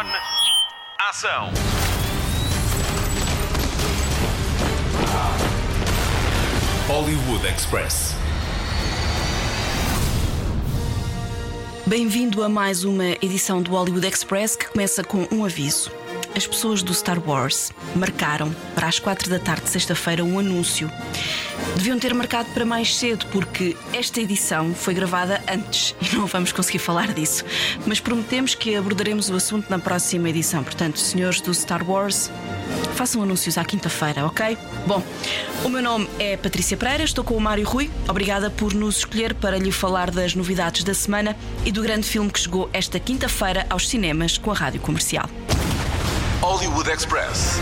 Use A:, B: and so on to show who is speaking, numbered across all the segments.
A: On. Ação.
B: Hollywood Express.
C: Bem-vindo a mais uma edição do Hollywood Express que começa com um aviso. As pessoas do Star Wars marcaram para as quatro da tarde de sexta-feira um anúncio. Deviam ter marcado para mais cedo, porque esta edição foi gravada antes e não vamos conseguir falar disso. Mas prometemos que abordaremos o assunto na próxima edição. Portanto, senhores do Star Wars, façam anúncios à quinta-feira, ok? Bom, o meu nome é Patrícia Pereira, estou com o Mário Rui. Obrigada por nos escolher para lhe falar das novidades da semana e do grande filme que chegou esta quinta-feira aos cinemas com a rádio comercial.
B: Hollywood Express.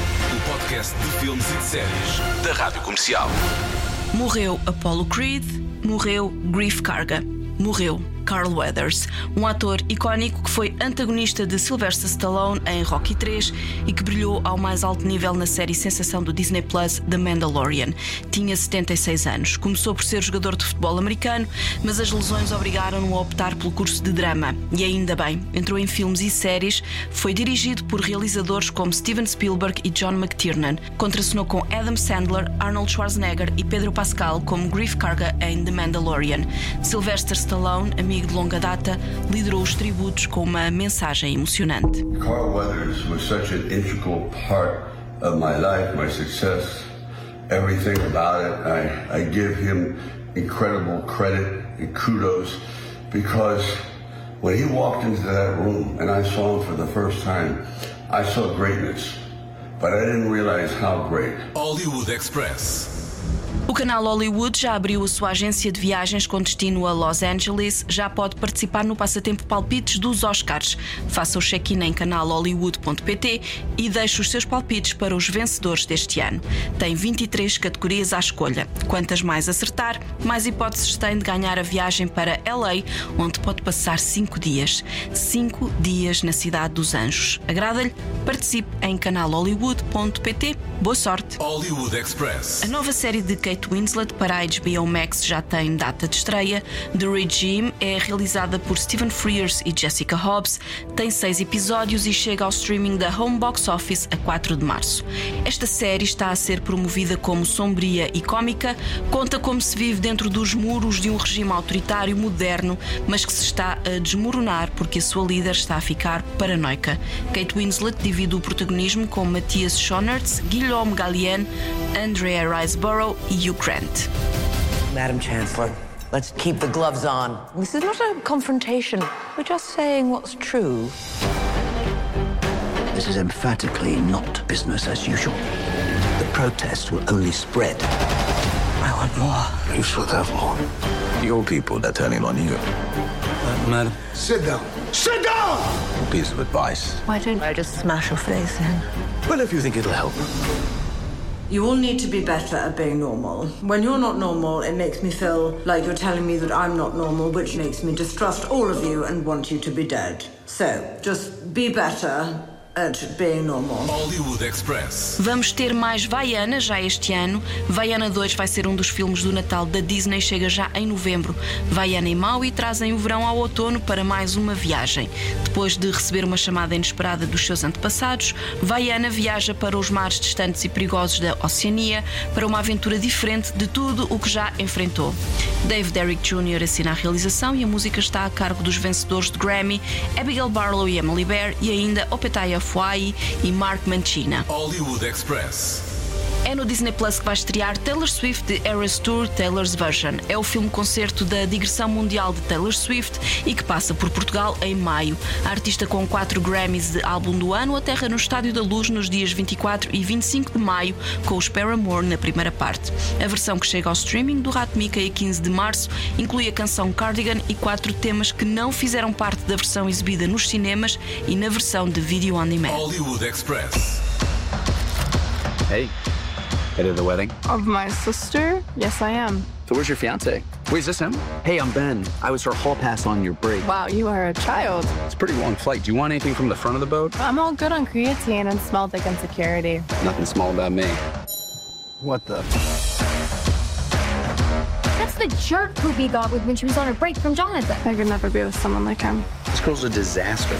B: Podcast de filmes e de séries da Rádio Comercial.
C: Morreu Apollo Creed, morreu Grief Karga, morreu Carl Weathers, um ator icónico que foi antagonista de Sylvester Stallone em Rocky 3 e que brilhou ao mais alto nível na série sensação do Disney Plus The Mandalorian. Tinha 76 anos. Começou por ser jogador de futebol americano, mas as lesões obrigaram-no a optar pelo curso de drama. E ainda bem, entrou em filmes e séries, foi dirigido por realizadores como Steven Spielberg e John McTiernan. Contracenou com Adam Sandler, Arnold Schwarzenegger e Pedro Pascal como Grief Karga em The Mandalorian. Sylvester Stallone, amigo de longa data, liderou os tributos com uma mensagem emocionante.
D: Carl Weathers was such an integral part of my life, my success, everything about it. I, I give him incredible credit and kudos because when he walked into that room and I saw him for the first time, I saw greatness, but I didn't realize how great.
B: Hollywood Express.
C: O canal Hollywood já abriu a sua agência de viagens com destino a Los Angeles. Já pode participar no passatempo Palpites dos Oscars. Faça o check-in em canalhollywood.pt e deixe os seus palpites para os vencedores deste ano. Tem 23 categorias à escolha. Quantas mais acertar, mais hipóteses tem de ganhar a viagem para LA, onde pode passar 5 dias. 5 dias na Cidade dos Anjos. Agrada-lhe? Participe em canalhollywood.pt. Boa sorte!
B: Hollywood Express.
C: A nova série de Kate Winslet para a HBO Max já tem data de estreia. The Regime é realizada por Stephen Frears e Jessica Hobbs, tem seis episódios e chega ao streaming da Home Box Office a 4 de março. Esta série está a ser promovida como sombria e cómica, conta como se vive dentro dos muros de um regime autoritário moderno, mas que se está a desmoronar porque a sua líder está a ficar paranoica. Kate Winslet divide o protagonismo com Matthias Schoenaerts, Guillaume Gallienne, Andrea Riseborough Hugh Grant.
E: Madam Chancellor, let's keep the gloves on.
F: This is not a confrontation. We're just saying what's true.
E: This is emphatically not business as usual. The protest will only spread. I want more.
D: You should have more.
G: Your people, they're turning on you.
H: Uh, madam,
D: Sit down. Sit down!
G: A piece of advice.
F: Why don't I just smash your face in?
G: Well, if you think it'll help.
I: You all need to be better at being normal. When you're not normal, it makes me feel like you're telling me that I'm not normal, which makes me distrust all of you and want you to be dead. So, just be better at being normal.
B: Hollywood Express.
C: Vamos ter mais Vaiana já este ano. Vaiana 2 vai ser um dos filmes do Natal da Disney, chega já em novembro. Vaiana e Maui trazem o verão ao outono para mais uma viagem. Depois de receber uma chamada inesperada dos seus antepassados, Vaiana viaja para os mares distantes e perigosos da Oceania para uma aventura diferente de tudo o que já enfrentou. Dave Derrick Jr. assina a realização e a música está a cargo dos vencedores de Grammy, Abigail Barlow e Emily Bear e ainda Opetaya Fuai e Mark Mancina.
B: Hollywood Express.
C: É no Disney Plus que vai estrear Taylor Swift The Eras Tour Taylor's Version. É o filme-concerto da digressão mundial de Taylor Swift e que passa por Portugal em maio. A artista com quatro Grammys de álbum do ano aterra no Estádio da Luz nos dias 24 e 25 de maio com os Paramore na primeira parte. A versão que chega ao streaming do Rato Mickey a 15 de março inclui a canção Cardigan e quatro temas que não fizeram parte da versão exibida nos cinemas e na versão de Video On Demand.
B: Hollywood Express.
H: hey, headed to the wedding?
J: Of my sister? Yes, I am.
H: So where's your fiance? Wait, is this him? Hey, I'm Ben. I was her hall pass on your break.
J: Wow, you are a child.
H: It's a pretty long flight. Do you want anything from the front of the boat?
J: I'm all good on creatine and smell thick insecurity.
H: Nothing small about me. What the?
K: That's the jerk Poopy got with when she was on her break from Jonathan.
J: I could never be with someone like him.
H: This girl's a disaster.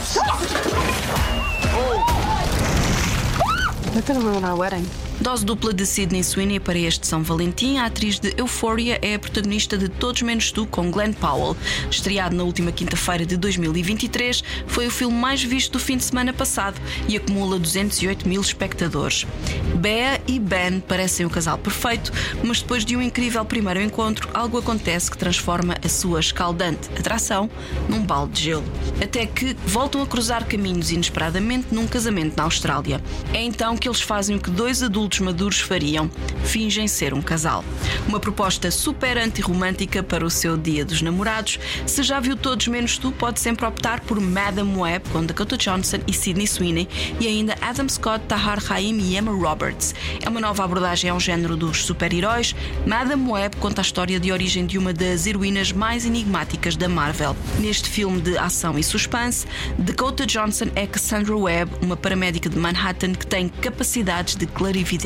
J: They're gonna ruin our wedding.
C: Dose dupla de Sydney Sweeney para este São Valentim, a atriz de Euphoria é a protagonista de Todos Menos Tu com Glenn Powell. Estreado na última quinta-feira de 2023, foi o filme mais visto do fim de semana passado e acumula 208 mil espectadores. Bea e Ben parecem o casal perfeito, mas depois de um incrível primeiro encontro, algo acontece que transforma a sua escaldante atração num balde de gelo. Até que voltam a cruzar caminhos inesperadamente num casamento na Austrália. É então que eles fazem o que dois adultos maduros fariam: fingem ser um casal. Uma proposta super antirromântica para o seu Dia dos Namorados. Se já viu todos menos tu, pode sempre optar por Madame Web com Dakota Johnson e Sydney Sweeney e ainda Adam Scott, Tahar Haim e Emma Roberts. É uma nova abordagem ao género dos super-heróis. Madame Web conta a história de origem de uma das heroínas mais enigmáticas da Marvel. Neste filme de ação e suspense, Dakota Johnson é Cassandra Webb, uma paramédica de Manhattan que tem capacidades de clarividência.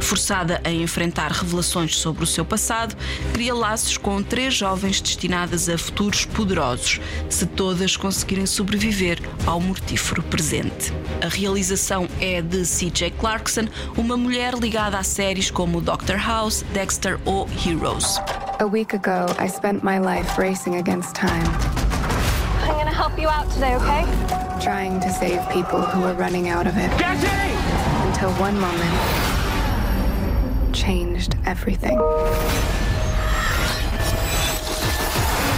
C: Forçada a enfrentar revelações sobre o seu passado, cria laços com três jovens destinadas a futuros poderosos, se todas conseguirem sobreviver ao mortífero presente. A realização é de C.J. Clarkson, uma mulher ligada a séries como Doctor House, Dexter ou Heroes.
J: A week ago, I spent my life racing against time.
K: I'm gonna help you out today, okay?
J: Trying to save people who were running out of it. Until one moment changed everything.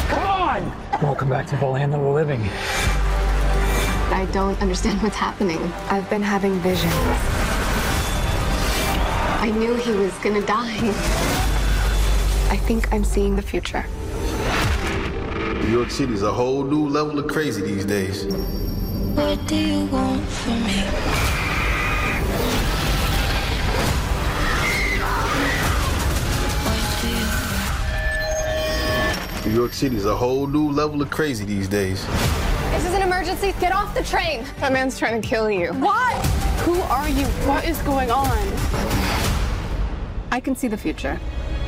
L: Come on! Welcome back to the land of the living.
J: I don't understand what's happening. I've been having visions. I knew he was gonna die. I think I'm seeing the future.
M: New York City is a whole new level of crazy these days.
N: What do you want from me?
M: York City is a whole new level of crazy these days.
K: This is an emergency. Get off the train.
J: That man's trying to kill you.
K: What?
J: Who are you? What is going on? I can see the future.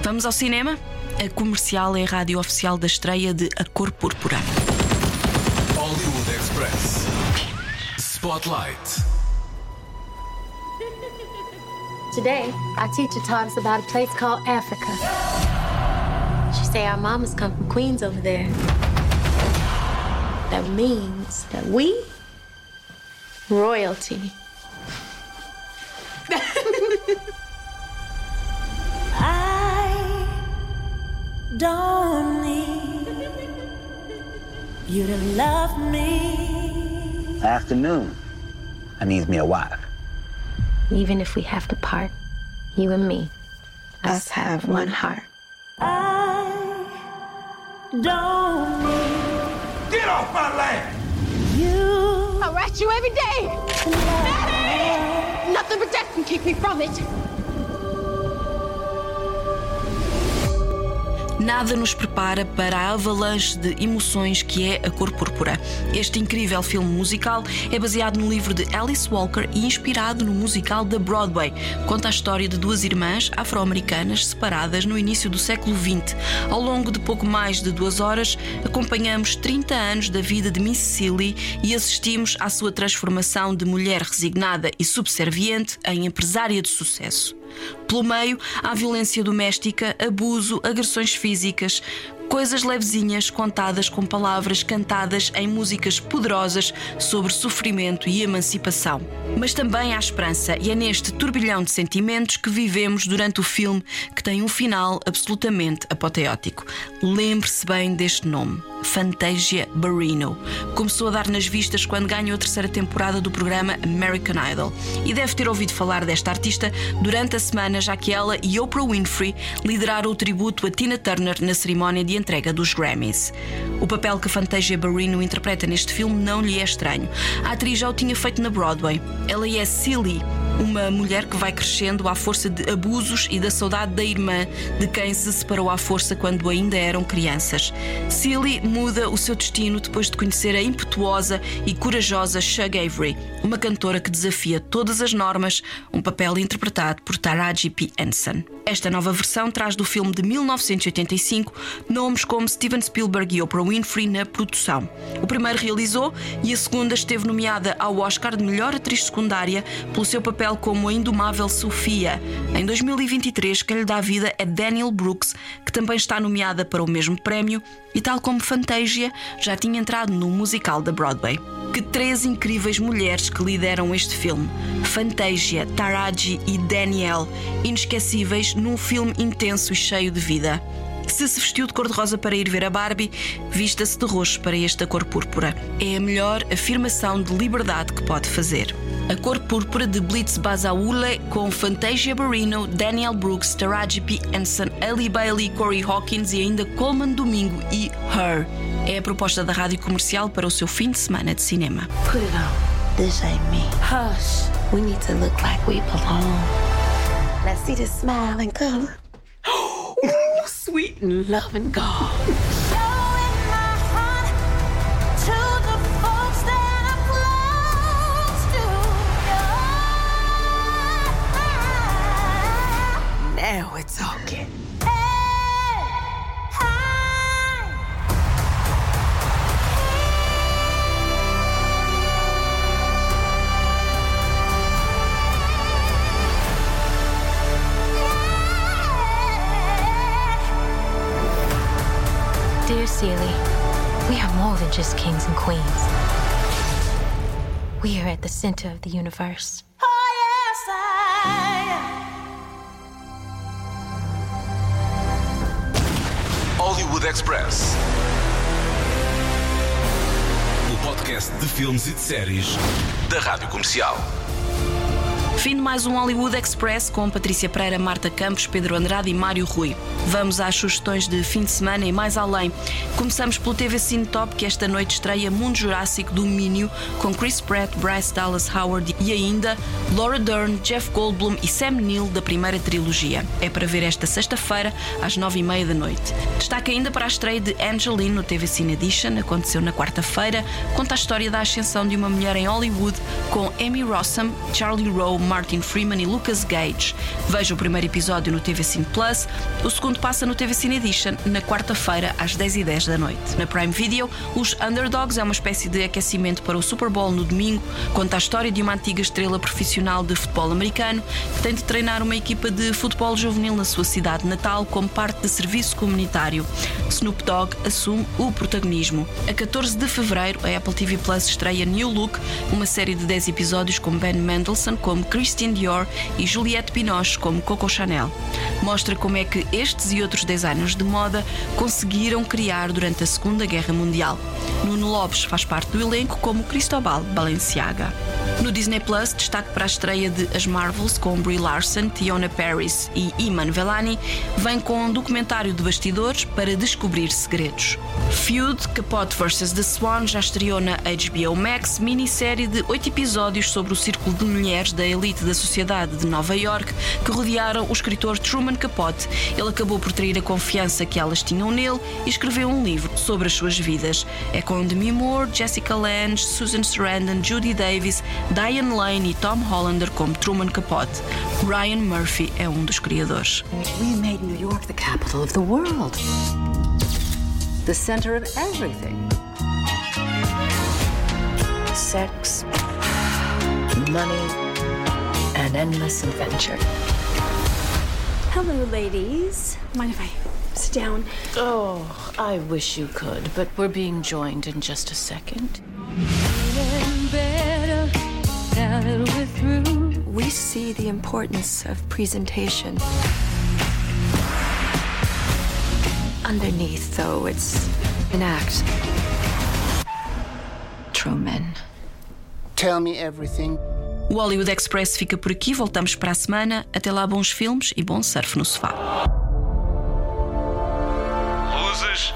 C: Vamos ao cinema? A comercial é a rádio oficial da estreia de A Cor Púrpura.
B: Hollywood Express. Spotlight.
O: Today, our teacher taught us about a place called Africa. She say our mamas come from Queens over there. That means that we royalty.
N: I don't need you to love me.
E: Afternoon. I needs me a wife.
O: Even if we have to part, you and me, us have one heart.
N: I don't need
B: Get off my land!
N: you.
K: I rat you every day. Nothing but death can keep me from it.
C: Nada nos prepara para a avalanche de emoções que é A Cor Púrpura. Este incrível filme musical é baseado no livro de Alice Walker e inspirado no musical da Broadway. Conta a história de duas irmãs afro-americanas separadas no início do século XX. Ao longo de pouco mais de duas horas, acompanhamos 30 anos da vida de Miss Silly e assistimos à sua transformação de mulher resignada e subserviente em empresária de sucesso. Pelo meio, há violência doméstica, abuso, agressões físicas, coisas levezinhas contadas com palavras cantadas em músicas poderosas sobre sofrimento e emancipação. Mas também há esperança, e é neste turbilhão de sentimentos que vivemos durante o filme que tem um final absolutamente apoteótico. Lembre-se bem deste nome. Fantasia Barrino. Começou a dar nas vistas quando ganhou a terceira temporada do programa American Idol. E deve ter ouvido falar desta artista durante a semana, já que ela e Oprah Winfrey lideraram o tributo a Tina Turner na cerimónia de entrega dos Grammys. O papel que Fantasia Barrino interpreta neste filme não lhe é estranho. A atriz já o tinha feito na Broadway. Ela é Silly, uma mulher que vai crescendo à força de abusos e da saudade da irmã de quem se separou à força quando ainda eram crianças. Silly muda o seu destino depois de conhecer a impetuosa e corajosa Shug Avery, uma cantora que desafia todas as normas, um papel interpretado por Taraji P. Henson. Esta nova versão traz do filme de 1985 nomes como Steven Spielberg e Oprah Winfrey na produção. O primeiro realizou e a segunda esteve nomeada ao Oscar de melhor atriz secundária pelo seu papel como a indomável Sofia. Em 2023, quem lhe dá vida é Daniel Brooks, que também está nomeada para o mesmo prémio e, tal como Fantasia, já tinha entrado no musical da Broadway. Que três incríveis mulheres que lideram este filme: Fantasia, Taraji e Danielle, inesquecíveis num filme intenso e cheio de vida. Se se vestiu de cor-de-rosa para ir ver a Barbie, vista-se de roxo para esta cor púrpura. É a melhor afirmação de liberdade que pode fazer. A cor púrpura de Blitz Basaule com Fantasia Barrino, Daniel Brooks, Taraji P. Henson, Ali Bailey, Corey Hawkins e ainda Coleman Domingo e Her. É a proposta da rádio comercial para o seu fim de semana de cinema.
O: Put it on. This ain't me. Hush. We need to look like we belong. Let's see the smile and color. Sweet and loving God. We are more than just kings and queens. We are at the center of the universe.
B: Hollywood Express. O podcast de filmes e de séries da Rádio Comercial.
C: Fim de mais um Hollywood Express com Patrícia Pereira, Marta Campos, Pedro Andrade e Mário Rui. Vamos às sugestões de fim de semana e mais além. Começamos pelo TV Cine Top, que esta noite estreia Mundo Jurássico Domínio, com Chris Pratt, Bryce Dallas Howard e ainda Laura Dern, Jeff Goldblum e Sam Neill da primeira trilogia. É para ver esta sexta-feira, às nove e meia da noite. Destaque ainda para a estreia de Angeline no TV Cine Edition, aconteceu na quarta-feira. Conta a história da ascensão de uma mulher em Hollywood com Amy Rossum, Charlie Rowe, Martin Freeman e Lucas Gage. Veja o primeiro episódio no TV Cine Plus, o segundo passa no TV Cine Edition na quarta-feira às 10h10 da noite. Na Prime Video, os Underdogs é uma espécie de aquecimento para o Super Bowl no domingo, conta a história de uma antiga estrela profissional de futebol americano que tem de treinar uma equipa de futebol juvenil na sua cidade natal como parte de serviço comunitário. Snoop Dogg assume o protagonismo. A 14 de fevereiro, a Apple TV Plus estreia New Look, uma série de 10 episódios com Ben Mendelsohn como Christian Dior e Juliette Binoche como Coco Chanel. Mostra como é que estes e outros designers de moda conseguiram criar durante a Segunda Guerra Mundial. Nuno Lopes faz parte do elenco como Cristobal Balenciaga. No Disney Plus, destaque para a estreia de As Marvels com Brie Larson, Tiona Paris e Iman Velani, vem com um documentário de bastidores para descobrir segredos. Feud, Capote vs. The Swan já estreou na HBO Max, minissérie de oito episódios sobre o círculo de mulheres da elite da sociedade de Nova York que rodearam o escritor Truman Capote. Ele acabou por trair a confiança que elas tinham nele e escreveu um livro sobre as suas vidas. É com Demi Moore, Jessica Lange, Susan Sarandon, Judy Davis, Diane Lane e Tom Hollander como Truman Capote. Ryan Murphy é um dos criadores.
P: We made New York the capital of the world. The center of everything.
Q: Sex, money, and endless adventure.
R: Hello, ladies. Mind if I sit down?
Q: Oh, I wish you could, but we're being joined in just a second.
R: We see the importance of presentation. Underneath, though, it's an act. Truman.
S: Tell me everything.
C: O Hollywood Express fica por aqui, voltamos para a semana. Até lá, bons filmes e bom surf no sofá.
A: Luzes,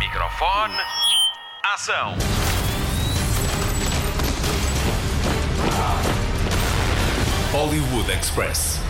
A: microfone, ação.
B: Hollywood Express.